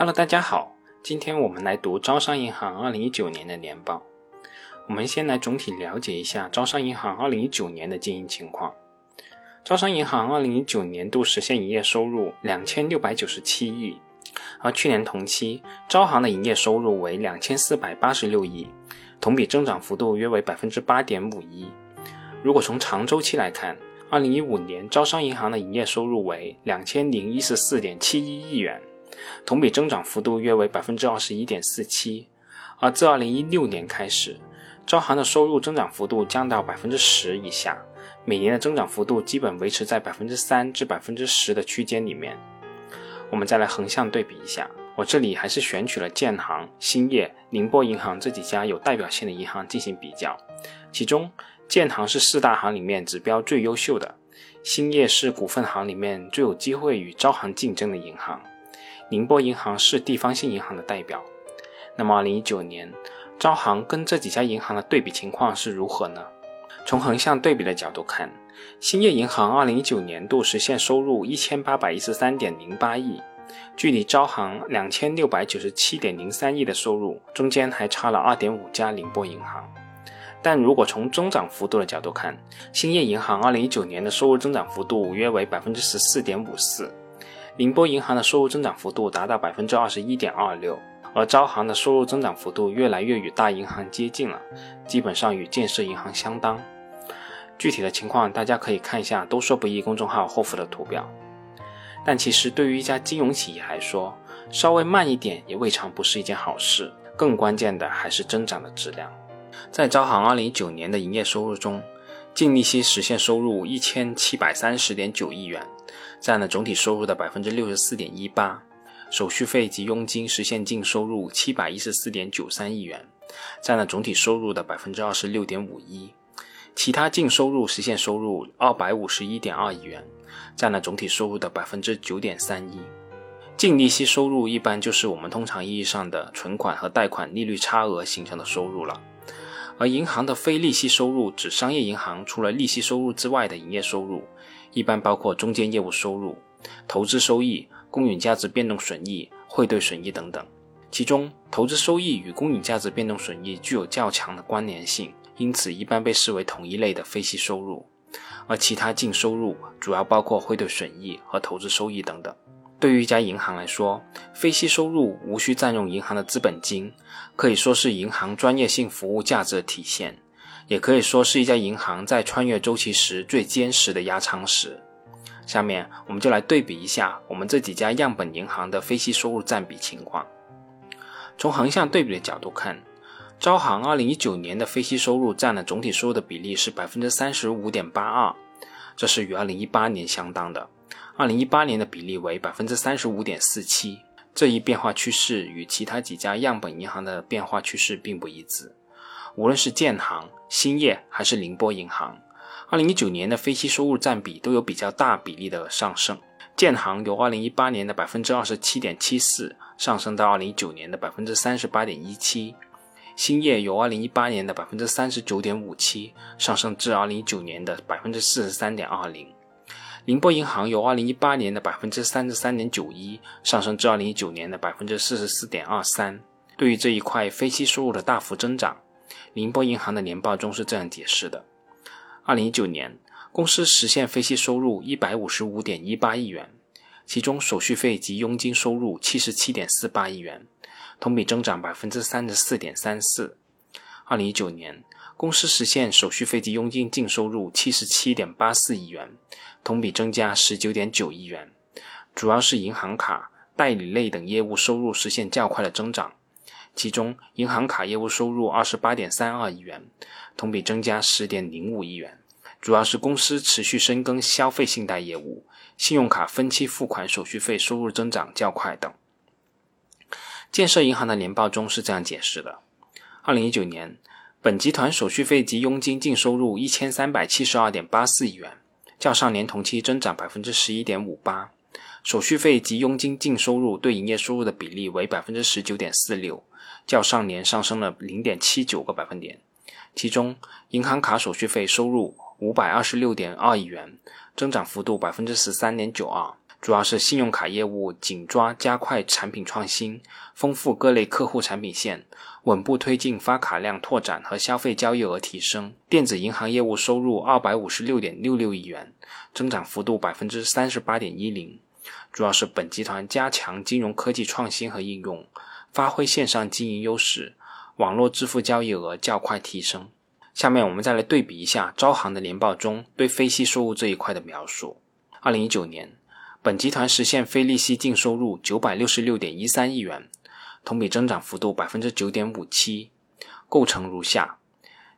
Hello，大家好，今天我们来读招商银行二零一九年的年报。我们先来总体了解一下招商银行二零一九年的经营情况。招商银行二零一九年度实现营业收入两千六百九十七亿，而去年同期招行的营业收入为两千四百八十六亿，同比增长幅度约为百分之八点五一。如果从长周期来看，二零一五年招商银行的营业收入为两千零一十四点七一亿元。同比增长幅度约为百分之二十一点四七，而自二零一六年开始，招行的收入增长幅度降到百分之十以下，每年的增长幅度基本维持在百分之三至百分之十的区间里面。我们再来横向对比一下，我这里还是选取了建行、兴业、宁波银行这几家有代表性的银行进行比较，其中建行是四大行里面指标最优秀的，兴业是股份行里面最有机会与招行竞争的银行。宁波银行是地方性银行的代表。那么，二零一九年，招行跟这几家银行的对比情况是如何呢？从横向对比的角度看，兴业银行二零一九年度实现收入一千八百一十三点零八亿，距离招行两千六百九十七点零三亿的收入中间还差了二点五家宁波银行。但如果从增长幅度的角度看，兴业银行二零一九年的收入增长幅度约为百分之十四点五四。宁波银行的收入增长幅度达到百分之二十一点二六，而招行的收入增长幅度越来越与大银行接近了，基本上与建设银行相当。具体的情况大家可以看一下“都说不易”公众号后附的图表。但其实对于一家金融企业来说，稍微慢一点也未尝不是一件好事。更关键的还是增长的质量。在招行二零一九年的营业收入中，净利息实现收入一千七百三十点九亿元。占了总体收入的百分之六十四点一八，手续费及佣金实现净收入七百一十四点九三亿元，占了总体收入的百分之二十六点五一，其他净收入实现收入二百五十一点二亿元，占了总体收入的百分之九点三一。净利息收入一般就是我们通常意义上的存款和贷款利率差额形成的收入了，而银行的非利息收入指商业银行除了利息收入之外的营业收入。一般包括中间业务收入、投资收益、公允价值变动损益、汇兑损益等等。其中，投资收益与公允价值变动损益具有较强的关联性，因此一般被视为同一类的非息收入。而其他净收入主要包括汇兑损益和投资收益等等。对于一家银行来说，非息收入无需占用银行的资本金，可以说是银行专业性服务价值的体现。也可以说是一家银行在穿越周期时最坚实的压舱石。下面我们就来对比一下我们这几家样本银行的非息收入占比情况。从横向对比的角度看，招行2019年的非息收入占了总体收入的比例是百分之三十五点八二，这是与2018年相当的。二零一八年的比例为百分之三十五点四七，这一变化趋势与其他几家样本银行的变化趋势并不一致。无论是建行、兴业还是宁波银行，二零一九年的非息收入占比都有比较大比例的上升。建行由二零一八年的百分之二十七点七四上升到二零一九年的百分之三十八点一七，兴业由二零一八年的百分之三十九点五七上升至二零一九年的百分之四十三点二零，宁波银行由二零一八年的百分之三十三点九一上升至二零一九年的百分之四十四点二三。对于这一块非息收入的大幅增长。宁波银行的年报中是这样解释的：二零一九年，公司实现非息收入一百五十五点一八亿元，其中手续费及佣金收入七十七点四八亿元，同比增长百分之三十四点三四。二零一九年，公司实现手续费及佣金净收入七十七点八四亿元，同比增加十九点九亿元，主要是银行卡、代理类等业务收入实现较快的增长。其中，银行卡业务收入二十八点三二亿元，同比增加十点零五亿元，主要是公司持续深耕消费信贷业务，信用卡分期付款手续费收入增长较快等。建设银行的年报中是这样解释的：二零一九年，本集团手续费及佣金净收入一千三百七十二点八四亿元，较上年同期增长百分之十一点五八，手续费及佣金净收入对营业收入的比例为百分之十九点四六。较上年上升了零点七九个百分点，其中银行卡手续费收入五百二十六点二亿元，增长幅度百分之十三点九二，主要是信用卡业务紧抓加快产品创新，丰富各类客户产品线，稳步推进发卡量拓展和消费交易额提升。电子银行业务收入二百五十六点六六亿元，增长幅度百分之三十八点一零。主要是本集团加强金融科技创新和应用，发挥线上经营优势，网络支付交易额较快提升。下面我们再来对比一下招行的年报中对非息收入这一块的描述。二零一九年，本集团实现非利息净收入九百六十六点一三亿元，同比增长幅度百分之九点五七，构成如下：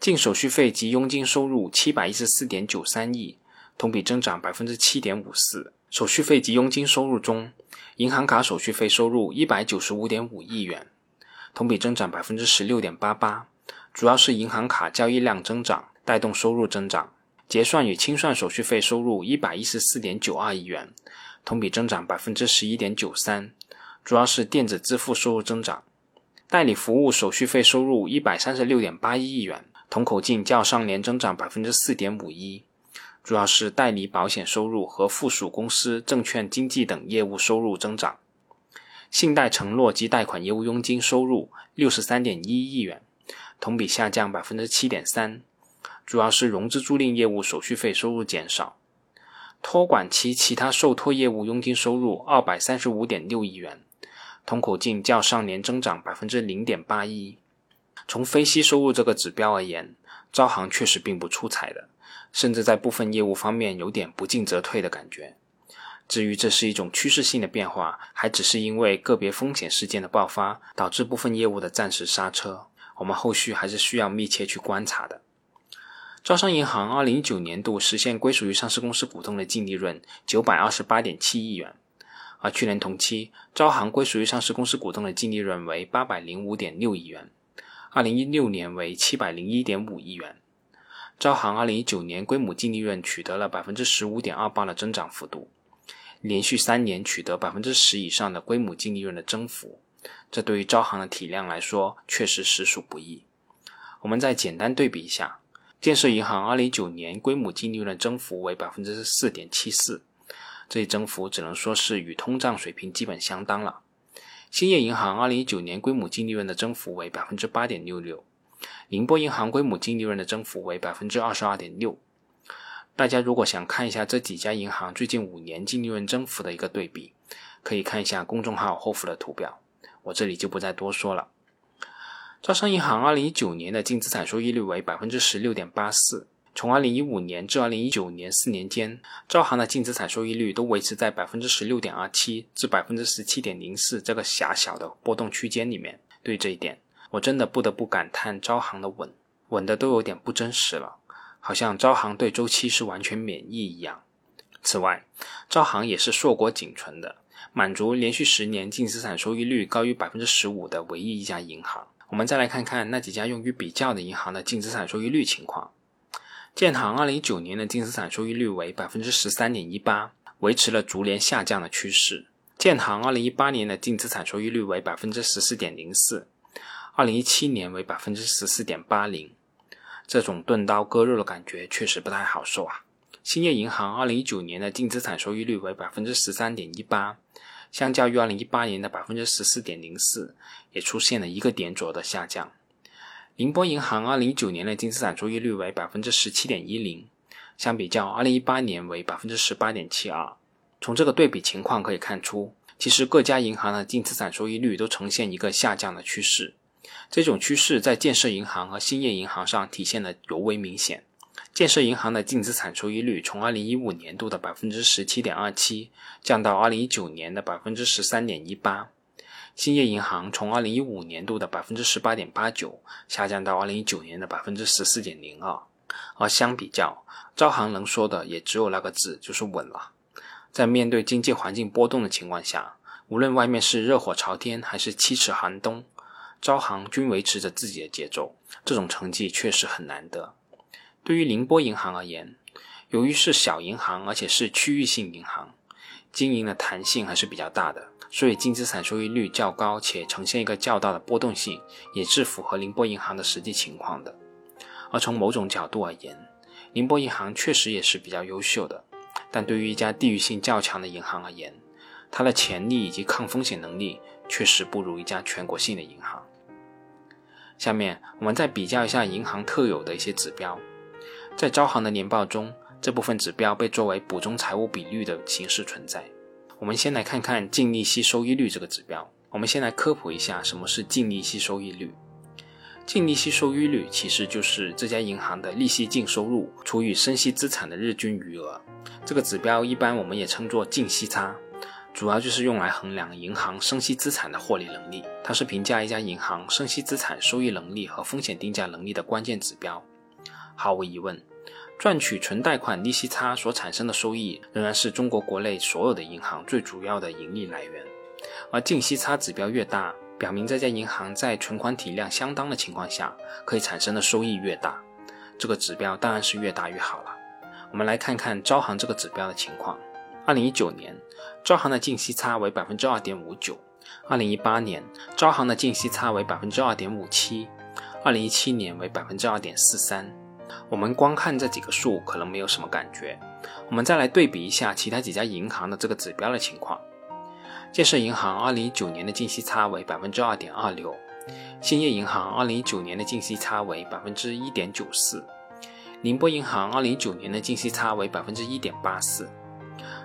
净手续费及佣金收入七百一十四点九三亿，同比增长百分之七点五四。手续费及佣金收入中，银行卡手续费收入一百九十五点五亿元，同比增长百分之十六点八八，主要是银行卡交易量增长带动收入增长。结算与清算手续费收入一百一十四点九二亿元，同比增长百分之十一点九三，主要是电子支付收入增长。代理服务手续费收入一百三十六点八一亿元，同口径较上年增长百分之四点五一。主要是代理保险收入和附属公司证券经纪等业务收入增长，信贷承诺及贷款业务佣金收入六十三点一亿元，同比下降百分之七点三，主要是融资租赁业务手续费收入减少，托管期其他受托业务佣金收入二百三十五点六亿元，同口径较上年增长百分之零点八一。从非息收入这个指标而言，招行确实并不出彩的。甚至在部分业务方面有点不进则退的感觉。至于这是一种趋势性的变化，还只是因为个别风险事件的爆发导致部分业务的暂时刹车，我们后续还是需要密切去观察的。招商银行二零一九年度实现归属于上市公司股东的净利润九百二十八点七亿元，而去年同期招行归属于上市公司股东的净利润为八百零五点六亿元，二零一六年为七百零一点五亿元。招行二零一九年规母净利润取得了百分之十五点二八的增长幅度，连续三年取得百分之十以上的规母净利润的增幅，这对于招行的体量来说确实实属不易。我们再简单对比一下，建设银行二零一九年规母净利润增幅为百分之四点七四，这一增幅只能说是与通胀水平基本相当了。兴业银行二零一九年规母净利润的增幅为百分之八点六六。宁波银行规母净利润的增幅为百分之二十二点六。大家如果想看一下这几家银行最近五年净利润增幅的一个对比，可以看一下公众号后附的图表，我这里就不再多说了。招商银行二零一九年的净资产收益率为百分之十六点八四。从二零一五年至二零一九年四年间，招行的净资产收益率都维持在百分之十六点二七至百分之十七点零四这个狭小的波动区间里面。对这一点。我真的不得不感叹招行的稳，稳的都有点不真实了，好像招行对周期是完全免疫一样。此外，招行也是硕果仅存的，满足连续十年净资产收益率高于百分之十五的唯一一家银行。我们再来看看那几家用于比较的银行的净资产收益率情况。建行二零一九年的净资产收益率为百分之十三点一八，维持了逐年下降的趋势。建行二零一八年的净资产收益率为百分之十四点零四。二零一七年为百分之十四点八零，这种钝刀割肉的感觉确实不太好受啊。兴业银行二零一九年的净资产收益率为百分之十三点一八，相较于二零一八年的百分之十四点零四，也出现了一个点左右的下降。宁波银行二零一九年的净资产收益率为百分之十七点一零，相比较二零一八年为百分之十八点七二。从这个对比情况可以看出，其实各家银行的净资产收益率都呈现一个下降的趋势。这种趋势在建设银行和兴业银行上体现的尤为明显。建设银行的净资产收益率从2015年度的百分之十七点二七降到2019年的百分之十三点一八，兴业银行从2015年度的百分之十八点八九下降到2019年的百分之十四点零二。而相比较，招行能说的也只有那个字，就是稳了。在面对经济环境波动的情况下，无论外面是热火朝天还是七尺寒冬。招行均维持着自己的节奏，这种成绩确实很难得。对于宁波银行而言，由于是小银行，而且是区域性银行，经营的弹性还是比较大的，所以净资产收益率较高，且呈现一个较大的波动性，也是符合宁波银行的实际情况的。而从某种角度而言，宁波银行确实也是比较优秀的，但对于一家地域性较强的银行而言，它的潜力以及抗风险能力确实不如一家全国性的银行。下面我们再比较一下银行特有的一些指标，在招行的年报中，这部分指标被作为补充财务比率的形式存在。我们先来看看净利息收益率这个指标。我们先来科普一下什么是净利息收益率。净利息收益率其实就是这家银行的利息净收入除以生息资产的日均余额。这个指标一般我们也称作净息差。主要就是用来衡量银行生息资产的获利能力，它是评价一家银行生息资产收益能力和风险定价能力的关键指标。毫无疑问，赚取纯贷款利息差所产生的收益，仍然是中国国内所有的银行最主要的盈利来源。而净息差指标越大，表明这家银行在存款体量相当的情况下，可以产生的收益越大。这个指标当然是越大越好了。我们来看看招行这个指标的情况。二零一九年，招行的净息差为百分之二点五九；二零一八年，招行的净息差为百分之二点五七；二零一七年为百分之二点四三。我们光看这几个数，可能没有什么感觉。我们再来对比一下其他几家银行的这个指标的情况。建设银行二零一九年的净息差为百分之二点二六；兴业银行二零一九年的净息差为百分之一点九四；宁波银行二零一九年的净息差为百分之一点八四。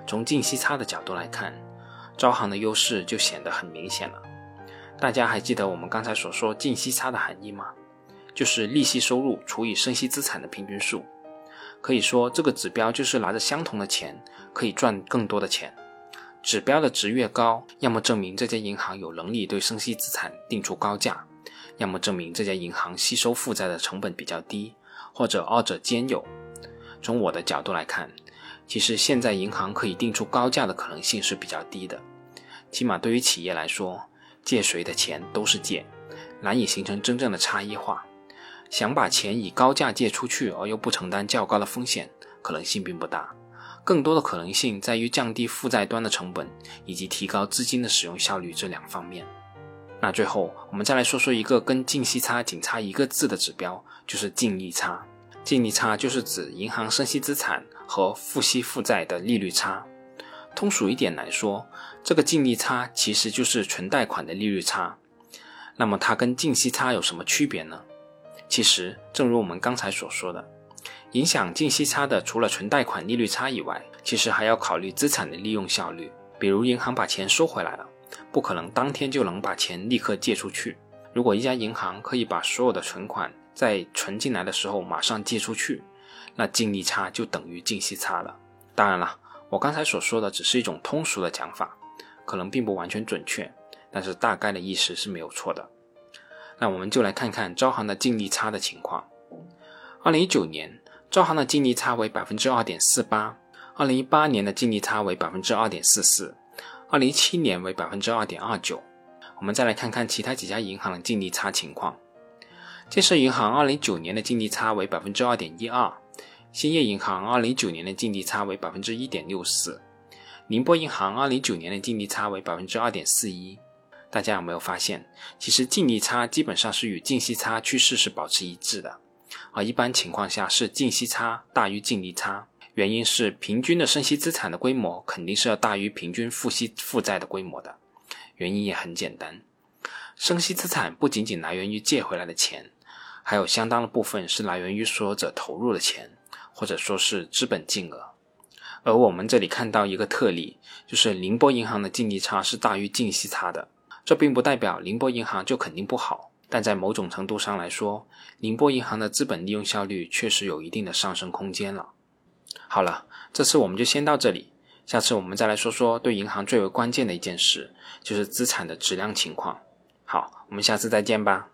从净息差的角度来看，招行的优势就显得很明显了。大家还记得我们刚才所说净息差的含义吗？就是利息收入除以生息资产的平均数。可以说，这个指标就是拿着相同的钱可以赚更多的钱。指标的值越高，要么证明这家银行有能力对生息资产定出高价，要么证明这家银行吸收负债的成本比较低，或者二者兼有。从我的角度来看。其实现在银行可以定出高价的可能性是比较低的，起码对于企业来说，借谁的钱都是借，难以形成真正的差异化。想把钱以高价借出去而又不承担较高的风险，可能性并不大。更多的可能性在于降低负债端的成本以及提高资金的使用效率这两方面。那最后我们再来说说一个跟净息差仅差一个字的指标，就是净利差。净利差就是指银行生息资产和付息负债的利率差。通俗一点来说，这个净利差其实就是纯贷款的利率差。那么它跟净息差有什么区别呢？其实，正如我们刚才所说的，影响净息差的除了纯贷款利率差以外，其实还要考虑资产的利用效率。比如银行把钱收回来了，不可能当天就能把钱立刻借出去。如果一家银行可以把所有的存款在存进来的时候马上借出去，那净利差就等于净息差了。当然了，我刚才所说的只是一种通俗的讲法，可能并不完全准确，但是大概的意思是没有错的。那我们就来看看招行的净利差的情况。二零一九年，招行的净利差为百分之二点四八；二零一八年的净利差为百分之二点四四；二零一七年为百分之二点二九。我们再来看看其他几家银行的净利差情况。建设银行二零一九年的净利差为百分之二点一二，兴业银行二零一九年的净利差为百分之一点六四，宁波银行二零一九年的净利差为百分之二点四一。大家有没有发现，其实净利差基本上是与净息差趋势是保持一致的，而一般情况下是净息差大于净利差。原因是平均的生息资产的规模肯定是要大于平均付息负债的规模的。原因也很简单，生息资产不仅仅来源于借回来的钱。还有相当的部分是来源于所有者投入的钱，或者说是资本净额。而我们这里看到一个特例，就是宁波银行的净利差是大于净息差的。这并不代表宁波银行就肯定不好，但在某种程度上来说，宁波银行的资本利用效率确实有一定的上升空间了。好了，这次我们就先到这里，下次我们再来说说对银行最为关键的一件事，就是资产的质量情况。好，我们下次再见吧。